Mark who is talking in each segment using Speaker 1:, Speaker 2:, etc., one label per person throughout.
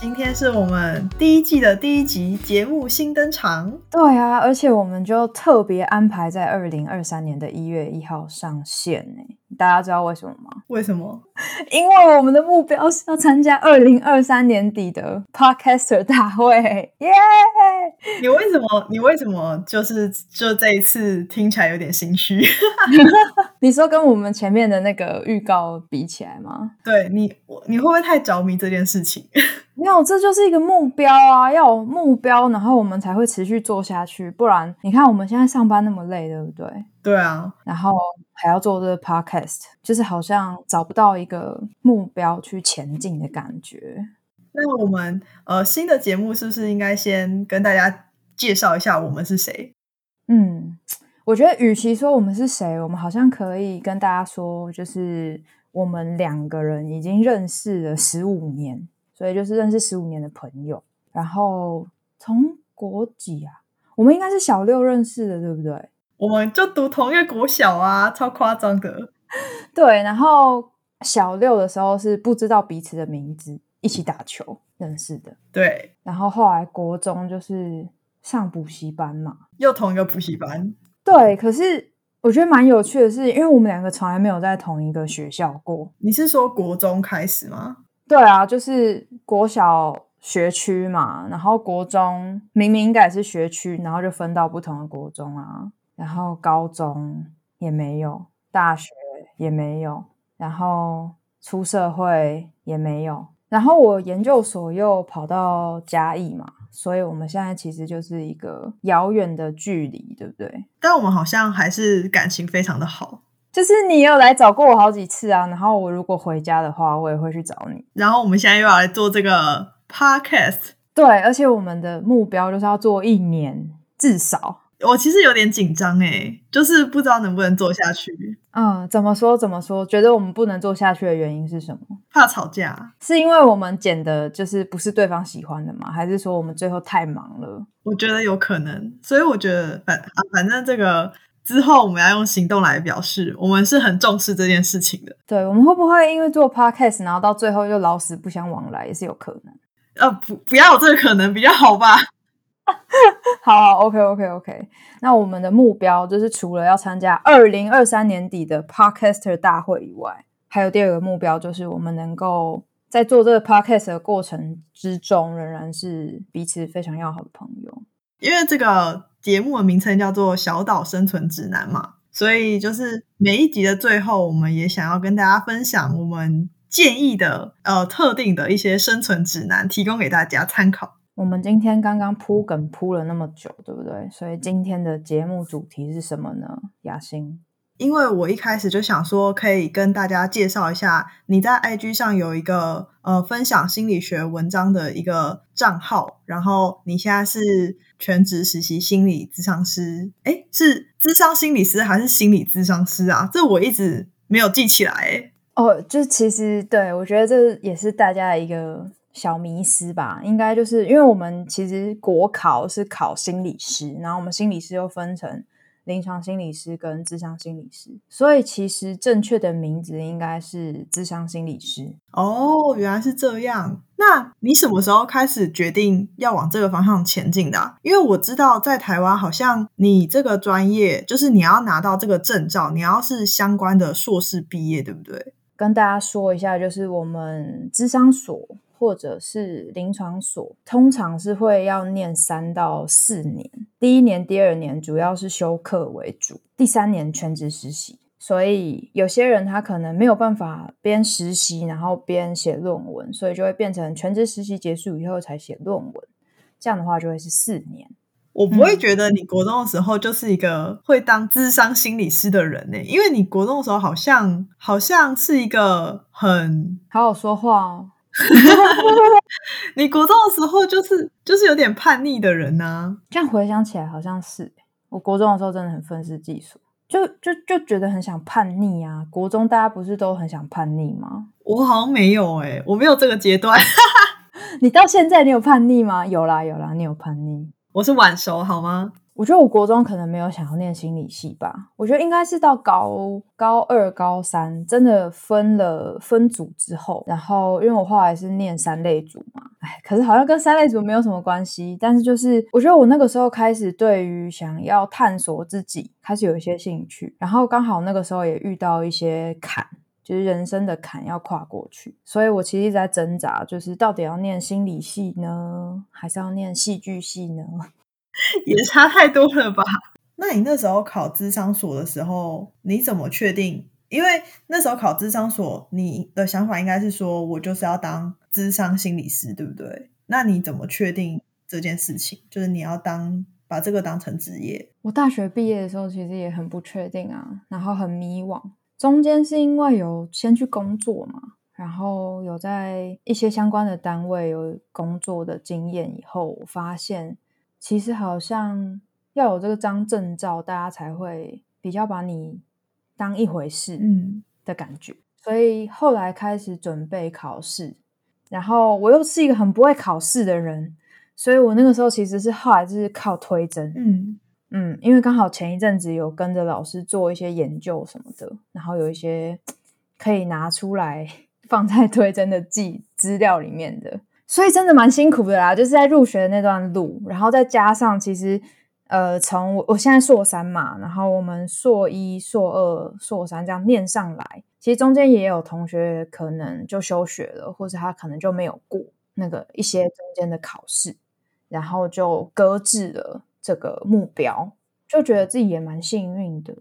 Speaker 1: 今天是我们第一季的第一集节目新登场。
Speaker 2: 对啊，而且我们就特别安排在二零二三年的一月一号上线呢。大家知道为什么吗？
Speaker 1: 为什么？
Speaker 2: 因为我们的目标是要参加二零二三年底的 Podcaster 大会，耶、
Speaker 1: 你为什么？你为什么就是就这一次听起来有点心虚？
Speaker 2: 你说跟我们前面的那个预告比起来吗？
Speaker 1: 对你，我你会不会太着迷这件事情？
Speaker 2: 没有，这就是一个目标啊，要有目标，然后我们才会持续做下去。不然，你看我们现在上班那么累，对不对？
Speaker 1: 对啊，
Speaker 2: 然后还要做这个 podcast，就是好像找不到一个目标去前进的感觉。
Speaker 1: 那我们呃新的节目是不是应该先跟大家介绍一下我们是谁？
Speaker 2: 嗯，我觉得与其说我们是谁，我们好像可以跟大家说，就是我们两个人已经认识了十五年，所以就是认识十五年的朋友。然后从国几啊？我们应该是小六认识的，对不对？
Speaker 1: 我们就读同一个国小啊，超夸张的。
Speaker 2: 对，然后小六的时候是不知道彼此的名字，一起打球认识的。
Speaker 1: 对，
Speaker 2: 然后后来国中就是上补习班嘛。
Speaker 1: 又同一个补习班。
Speaker 2: 对，可是我觉得蛮有趣的是，因为我们两个从来没有在同一个学校过。
Speaker 1: 你是说国中开始吗？
Speaker 2: 对啊，就是国小学区嘛，然后国中明明应该也是学区，然后就分到不同的国中啊。然后高中也没有，大学也没有，然后出社会也没有，然后我研究所又跑到嘉义嘛，所以我们现在其实就是一个遥远的距离，对不对？
Speaker 1: 但我们好像还是感情非常的好。
Speaker 2: 就是你有来找过我好几次啊，然后我如果回家的话，我也会去找你。
Speaker 1: 然后我们现在又要来做这个 podcast，
Speaker 2: 对，而且我们的目标就是要做一年至少。
Speaker 1: 我其实有点紧张诶，就是不知道能不能做下去，
Speaker 2: 嗯，怎么说怎么说？觉得我们不能做下去的原因是什么？
Speaker 1: 怕吵架。
Speaker 2: 是因为我们剪的就是不是对方喜欢的吗？还是说我们最后太忙了？
Speaker 1: 我觉得有可能，所以我觉得反啊，反正这个之后我们要用行动来表示，我们是很重视这件事情的。
Speaker 2: 对，我们会不会因为做 podcast，然后到最后又老死不相往来，也是有可能。
Speaker 1: 呃，不，不要有这个可能比较好吧。
Speaker 2: 好好，OK，OK，OK。那我们的目标就是除了要参加二零二三年底的 Podcaster 大会以外，还有第二个目标就是我们能够在做这个 Podcast 的过程之中，仍然是彼此非常要好的朋友。
Speaker 1: 因为这个节目的名称叫做《小岛生存指南》嘛，所以就是每一集的最后，我们也想要跟大家分享我们建议的呃特定的一些生存指南，提供给大家参考。
Speaker 2: 我们今天刚刚铺梗铺了那么久，对不对？所以今天的节目主题是什么呢？雅欣，
Speaker 1: 因为我一开始就想说，可以跟大家介绍一下，你在 IG 上有一个呃分享心理学文章的一个账号，然后你现在是全职实习心理咨商师，诶，是咨商心理师还是心理咨商师啊？这我一直没有记起来，诶。
Speaker 2: 哦，就其实对我觉得这也是大家的一个。小迷思吧，应该就是因为我们其实国考是考心理师，然后我们心理师又分成临床心理师跟智商心理师，所以其实正确的名字应该是智商心理师。
Speaker 1: 哦，原来是这样。那你什么时候开始决定要往这个方向前进的、啊？因为我知道在台湾好像你这个专业就是你要拿到这个证照，你要是相关的硕士毕业，对不对？
Speaker 2: 跟大家说一下，就是我们智商所。或者是临床所，通常是会要念三到四年。第一年、第二年主要是修课为主，第三年全职实习。所以有些人他可能没有办法边实习然后边写论文，所以就会变成全职实习结束以后才写论文。这样的话就会是四年。
Speaker 1: 我不会觉得你国中的时候就是一个会当智商心理师的人呢、欸，因为你国中的时候好像好像是一个很
Speaker 2: 好好说话哦。
Speaker 1: 你国中的时候就是就是有点叛逆的人呐、啊。
Speaker 2: 这样回想起来好像是，我国中的时候真的很愤世嫉俗。就就就觉得很想叛逆啊！国中大家不是都很想叛逆吗？
Speaker 1: 我好像没有哎、我没有这个阶段，
Speaker 2: 你到现在你有叛逆吗？有啦有啦，你有叛逆。
Speaker 1: 我是晚熟好吗？
Speaker 2: 我觉得我国中可能没有想要念心理系吧，我觉得应该是到高高二、高三真的分了分组之后，然后因为我后来是念三类组嘛，哎，可是好像跟三类组没有什么关系，但是就是我觉得我那个时候开始对于想要探索自己开始有一些兴趣，然后刚好那个时候也遇到一些坎。就是人生的坎要跨过去，所以我其实一直在挣扎，就是到底要念心理系呢，还是要念戏剧系呢？
Speaker 1: 也差太多了吧？那你那时候考智商所的时候，你怎么确定？因为那时候考智商所，你的想法应该是说我就是要当智商心理师，对不对？那你怎么确定这件事情？就是你要当把这个当成职业？
Speaker 2: 我大学毕业的时候其实也很不确定啊，然后很迷惘。中间是因为有先去工作嘛，然后有在一些相关的单位有工作的经验以后，我发现其实好像要有这个张证照，大家才会比较把你当一回事
Speaker 1: 嗯，
Speaker 2: 的感觉。所以后来开始准备考试，然后我又是一个很不会考试的人，所以我那个时候其实是后来就是靠推甄，
Speaker 1: 嗯。
Speaker 2: 嗯，因为刚好前一阵子有跟着老师做一些研究什么的，然后有一些可以拿出来 放在推甄的记资料里面的，所以真的蛮辛苦的啦。就是在入学的那段路，然后再加上其实呃，从我我现在硕三嘛，然后我们硕一、硕二、硕三这样念上来，其实中间也有同学可能就休学了，或者他可能就没有过那个一些中间的考试，然后就搁置了。这个目标，就觉得自己也蛮幸运的。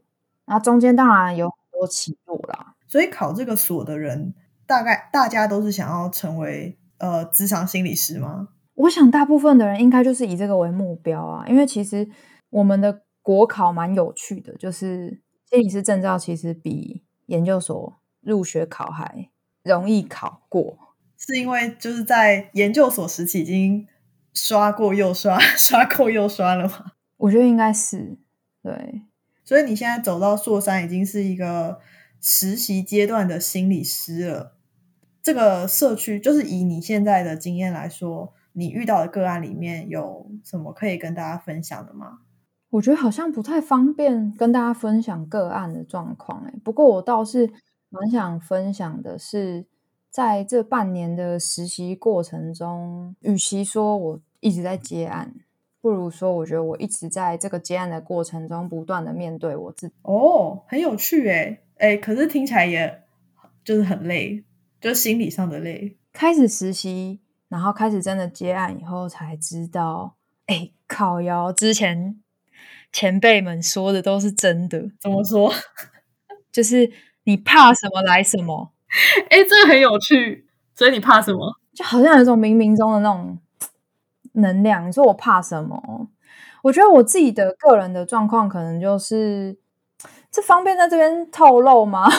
Speaker 2: 然后中间当然有很多起落啦，
Speaker 1: 所以考这个所的人，大概大家都是想要成为呃职场心理师吗？
Speaker 2: 我想大部分的人应该就是以这个为目标啊，因为其实我们的国考蛮有趣的，就是心理师证照其实比研究所入学考还容易考过，
Speaker 1: 是因为就是在研究所时期已经。刷过又刷，刷过又刷了吗？
Speaker 2: 我觉得应该是对。
Speaker 1: 所以你现在走到硕山，已经是一个实习阶段的心理师了。这个社区，就是以你现在的经验来说，你遇到的个案里面有什么可以跟大家分享的吗？
Speaker 2: 我觉得好像不太方便跟大家分享个案的状况，哎，不过我倒是蛮想分享的是。在这半年的实习过程中，与其说我一直在接案，不如说我觉得我一直在这个接案的过程中，不断的面对我自己。
Speaker 1: 哦，很有趣诶诶，可是听起来也就是很累，就心理上的累。
Speaker 2: 开始实习，然后开始真的接案以后，才知道，哎，靠腰之前前辈们说的都是真的。
Speaker 1: 怎么说？
Speaker 2: 就是你怕什么来什么。
Speaker 1: 哎，这个很有趣，所以你怕什么？
Speaker 2: 就好像有一种冥冥中的那种能量。你说我怕什么？我觉得我自己的个人的状况，可能就是这方便在这边透露吗？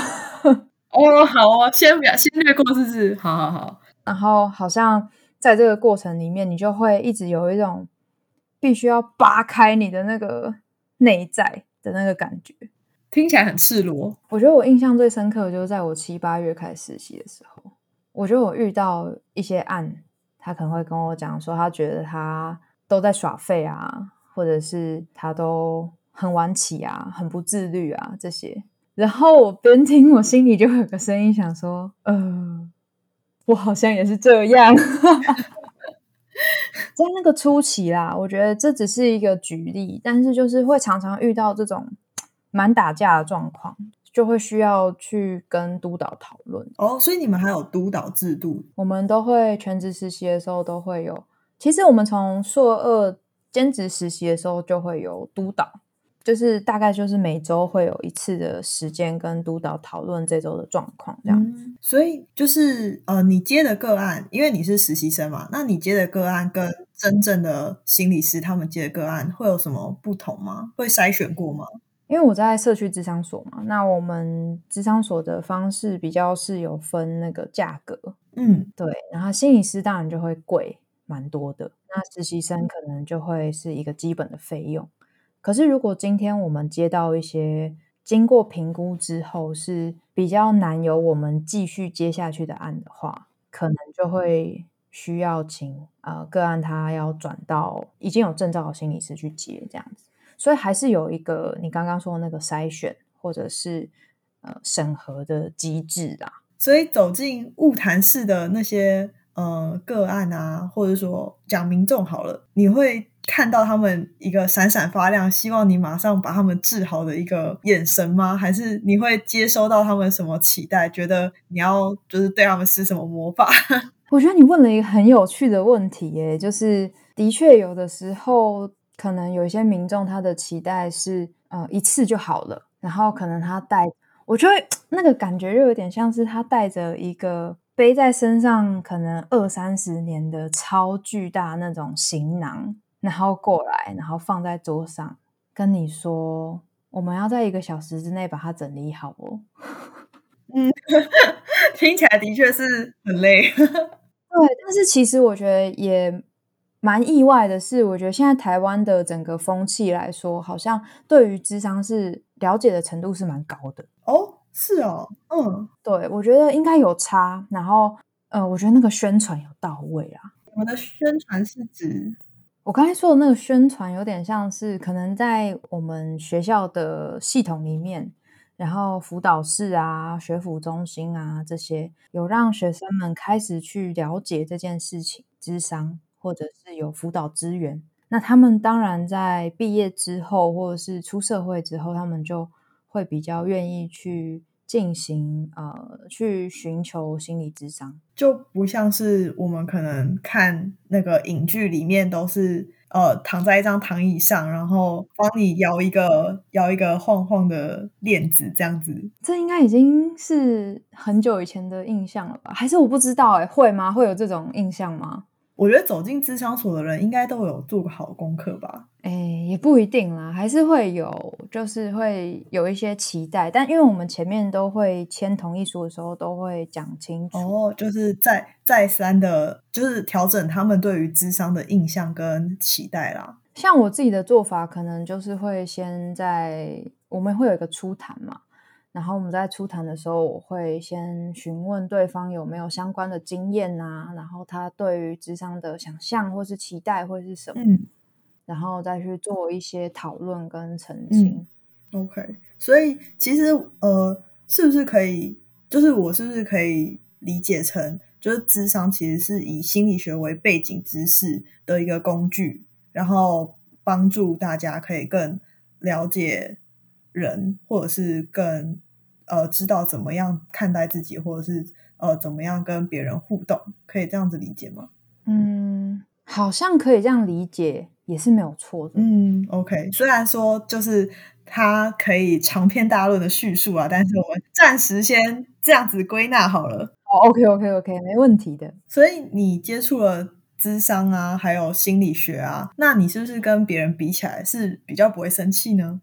Speaker 1: 哦，好哦，先不要，先略过，是不是？好好好。
Speaker 2: 然后好像在这个过程里面，你就会一直有一种必须要扒开你的那个内在的那个感觉。
Speaker 1: 听起来很赤裸。
Speaker 2: 我觉得我印象最深刻的就是在我七八月开始实习的时候，我觉得我遇到一些案，他可能会跟我讲说，他觉得他都在耍废啊，或者是他都很晚起啊，很不自律啊这些。然后我边听，我心里就会有个声音想说，呃，我好像也是这样。在那个初期啦，我觉得这只是一个举例，但是就是会常常遇到这种。蛮打架的状况，就会需要去跟督导讨论
Speaker 1: 哦。所以你们还有督导制度？
Speaker 2: 我们都会全职实习的时候都会有。其实我们从硕二兼职实习的时候就会有督导，就是大概就是每周会有一次的时间跟督导讨论这周的状况这样子。
Speaker 1: 嗯、所以就是呃，你接的个案，因为你是实习生嘛，那你接的个案跟真正的心理师他们接的个案会有什么不同吗？会筛选过吗？
Speaker 2: 因为我在社区智商所嘛，那我们智商所的方式比较是有分那个价格，
Speaker 1: 嗯，
Speaker 2: 对，然后心理师当然就会贵蛮多的，那实习生可能就会是一个基本的费用。可是如果今天我们接到一些经过评估之后是比较难由我们继续接下去的案的话，可能就会需要请呃个案他要转到已经有证照的心理师去接这样子，所以还是有一个你刚刚说的那个筛选或者是呃审核的机制啦。
Speaker 1: 所以走进物谈室的那些呃个案啊，或者说讲民众好了，你会。看到他们一个闪闪发亮，希望你马上把他们治好的一个眼神吗？还是你会接收到他们什么期待？觉得你要就是对他们施什么魔法？
Speaker 2: 我觉得你问了一个很有趣的问题，耶，就是的确有的时候可能有一些民众他的期待是呃一次就好了，然后可能他带，我觉得那个感觉又有点像是他带着一个背在身上可能二三十年的超巨大那种行囊。然后过来，然后放在桌上，跟你说，我们要在一个小时之内把它整理好哦。
Speaker 1: 嗯，听起来的确是很累。
Speaker 2: 对，但是其实我觉得也蛮意外的是，我觉得现在台湾的整个风气来说，好像对于智商是了解的程度是蛮高的。
Speaker 1: 哦，是哦，嗯，
Speaker 2: 对，我觉得应该有差。然后，呃，我觉得那个宣传有到位啊。
Speaker 1: 我的宣传是指。
Speaker 2: 我刚才说的那个宣传，有点像是可能在我们学校的系统里面，然后辅导室啊、学府中心啊这些，有让学生们开始去了解这件事情，智商或者是有辅导资源。那他们当然在毕业之后，或者是出社会之后，他们就会比较愿意去。进行呃，去寻求心理智商，
Speaker 1: 就不像是我们可能看那个影剧里面都是呃躺在一张躺椅上，然后帮你摇一个摇一个晃晃的链子这样子。
Speaker 2: 这应该已经是很久以前的印象了吧？还是我不知道哎，会吗？会有这种印象吗？
Speaker 1: 我觉得走进智商所的人应该都有做个好功课吧？
Speaker 2: 哎，也不一定啦，还是会有，就是会有一些期待。但因为我们前面都会签同意书的时候，都会讲清楚
Speaker 1: 哦，就是再再三的，就是调整他们对于智商的印象跟期待啦。
Speaker 2: 像我自己的做法，可能就是会先在我们会有一个初谈嘛。然后我们在初谈的时候，我会先询问对方有没有相关的经验啊，然后他对于智商的想象或是期待会是什么，然后再去做一些讨论跟澄清。
Speaker 1: OK，所以其实呃，是不是可以，就是我是不是可以理解成，就是智商其实是以心理学为背景知识的一个工具，然后帮助大家可以更了解。人，或者是更呃，知道怎么样看待自己，或者是呃，怎么样跟别人互动，可以这样子理解吗？
Speaker 2: 嗯，好像可以这样理解，也是没有错的。
Speaker 1: 嗯，OK，虽然说就是它可以长篇大论的叙述啊，但是我们暂时先这样子归纳好了。
Speaker 2: 哦，OK，OK，OK，没问题的。
Speaker 1: 所以你接触了智商啊，还有心理学啊，那你是不是跟别人比起来是比较不会生气呢？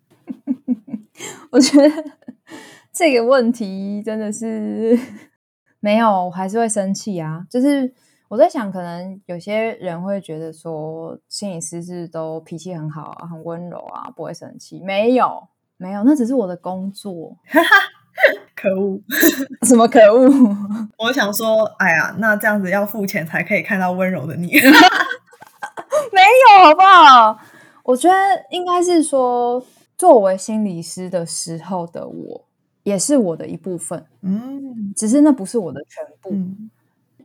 Speaker 2: 我觉得这个问题真的是 没有，我还是会生气啊。就是我在想，可能有些人会觉得说，心理师是都脾气很好啊，很温柔啊，不会生气。没有，没有，那只是我的工作。
Speaker 1: 可恶！
Speaker 2: 什么可恶？
Speaker 1: 我想说，哎呀，那这样子要付钱才可以看到温柔的你。没
Speaker 2: 有，好不好？我觉得应该是说。作为心理师的时候的我，也是我的一部分。嗯，只是那不是我的全部。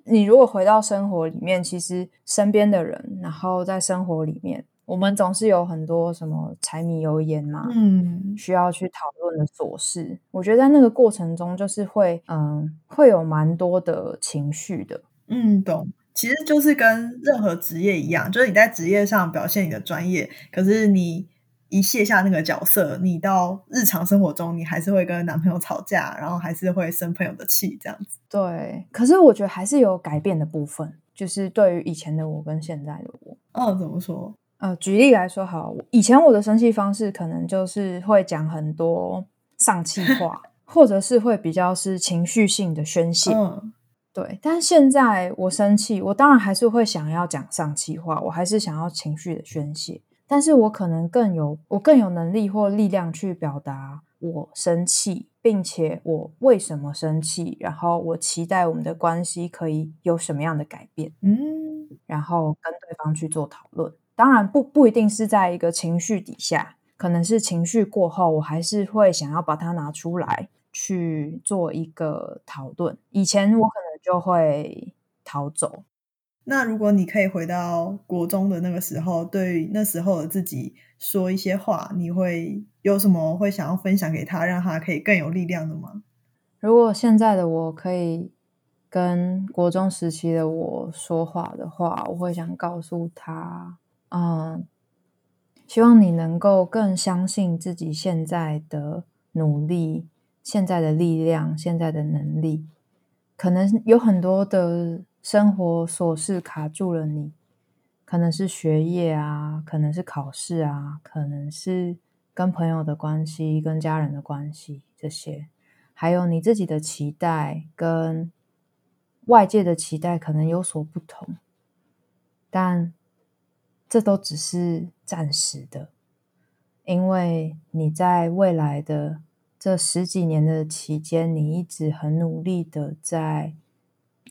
Speaker 2: 你如果回到生活里面，其实身边的人，然后在生活里面，我们总是有很多什么柴米油盐嘛，嗯，需要去讨论的琐事。我觉得在那个过程中，就是会，嗯，会有蛮多的情绪的。
Speaker 1: 嗯，懂。其实就是跟任何职业一样，就是你在职业上表现你的专业，可是你。一卸下那个角色，你到日常生活中，你还是会跟男朋友吵架，然后还是会生朋友的气，这样子。
Speaker 2: 对，可是我觉得还是有改变的部分，就是对于以前的我跟现在的我。
Speaker 1: 嗯，怎么说？
Speaker 2: 呃，举例来说，好，以前我的生气方式可能就是会讲很多丧气话，或者是会比较是情绪性的宣泄。嗯，对。但现在我生气，我当然还是会想要讲丧气话，我还是想要情绪的宣泄。但是我可能更有，我更有能力或力量去表达我生气，并且我为什么生气，然后我期待我们的关系可以有什么样的改变，
Speaker 1: 嗯，
Speaker 2: 然后跟对方去做讨论。当然不不一定是在一个情绪底下，可能是情绪过后，我还是会想要把它拿出来去做一个讨论。以前我可能就会逃走。
Speaker 1: 那如果你可以回到国中的那个时候，对那时候的自己说一些话，你会有什么会想要分享给他，让他可以更有力量的吗？
Speaker 2: 如果现在的我可以跟国中时期的我说话的话，我会想告诉他，嗯，希望你能够更相信自己现在的努力、现在的力量、现在的能力，可能有很多的。生活琐事卡住了你，可能是学业啊，可能是考试啊，可能是跟朋友的关系、跟家人的关系这些，还有你自己的期待跟外界的期待可能有所不同，但这都只是暂时的，因为你在未来的这十几年的期间，你一直很努力的在。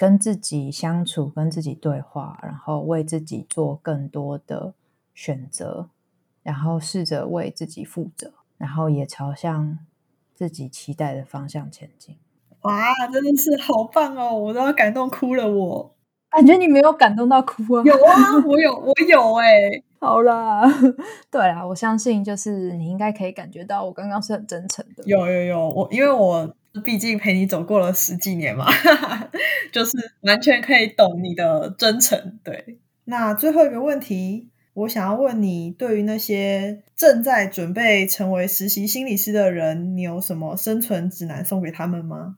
Speaker 2: 跟自己相处，跟自己对话，然后为自己做更多的选择，然后试着为自己负责，然后也朝向自己期待的方向前进。
Speaker 1: 哇，真的是好棒哦！我都要感动哭了。我
Speaker 2: 感觉你没有感动到哭啊？
Speaker 1: 有啊，我有，我有哎。
Speaker 2: 好啦，对啦，我相信就是你应该可以感觉到我刚刚是很真诚的。
Speaker 1: 有有有，我因为我。毕竟陪你走过了十几年嘛，就是完全可以懂你的真诚。对，那最后一个问题，我想要问你，对于那些正在准备成为实习心理师的人，你有什么生存指南送给他们吗？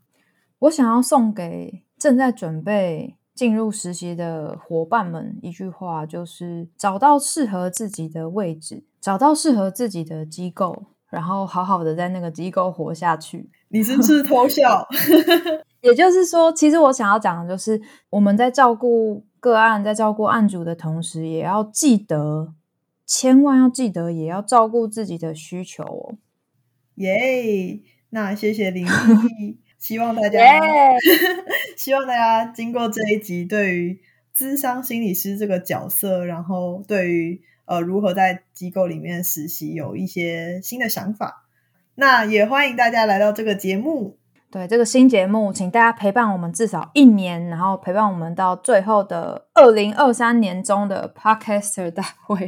Speaker 2: 我想要送给正在准备进入实习的伙伴们一句话，就是找到适合自己的位置，找到适合自己的机构。然后好好的在那个机构活下去。
Speaker 1: 你是不是偷笑？
Speaker 2: 也就是说，其实我想要讲的就是，我们在照顾个案、在照顾案主的同时，也要记得，千万要记得，也要照顾自己的需求哦。
Speaker 1: 耶！那谢谢林 毅，希望大家，希望大家经过这一集，对于智商心理师这个角色，然后对于。呃，如何在机构里面实习，有一些新的想法。那也欢迎大家来到这个节目。
Speaker 2: 对这个新节目，请大家陪伴我们至少一年，然后陪伴我们到最后的二零二三年中的 Podcaster 大会。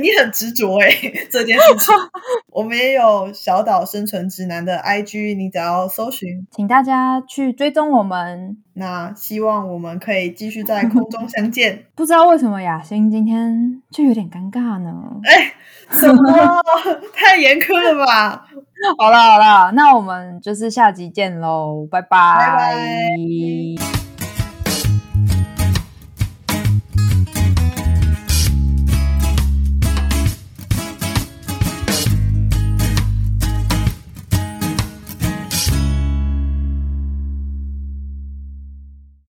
Speaker 1: 你很执着哎，这件事情。我们也有小岛生存指南的 IG，你只要搜寻，
Speaker 2: 请大家去追踪我们。
Speaker 1: 那希望我们可以继续在空中相见。
Speaker 2: 不知道为什么雅欣今天就有点尴尬呢？
Speaker 1: 哎，什么？太严苛了吧？
Speaker 2: 好了好了，那我们就是下集见喽，拜
Speaker 1: 拜。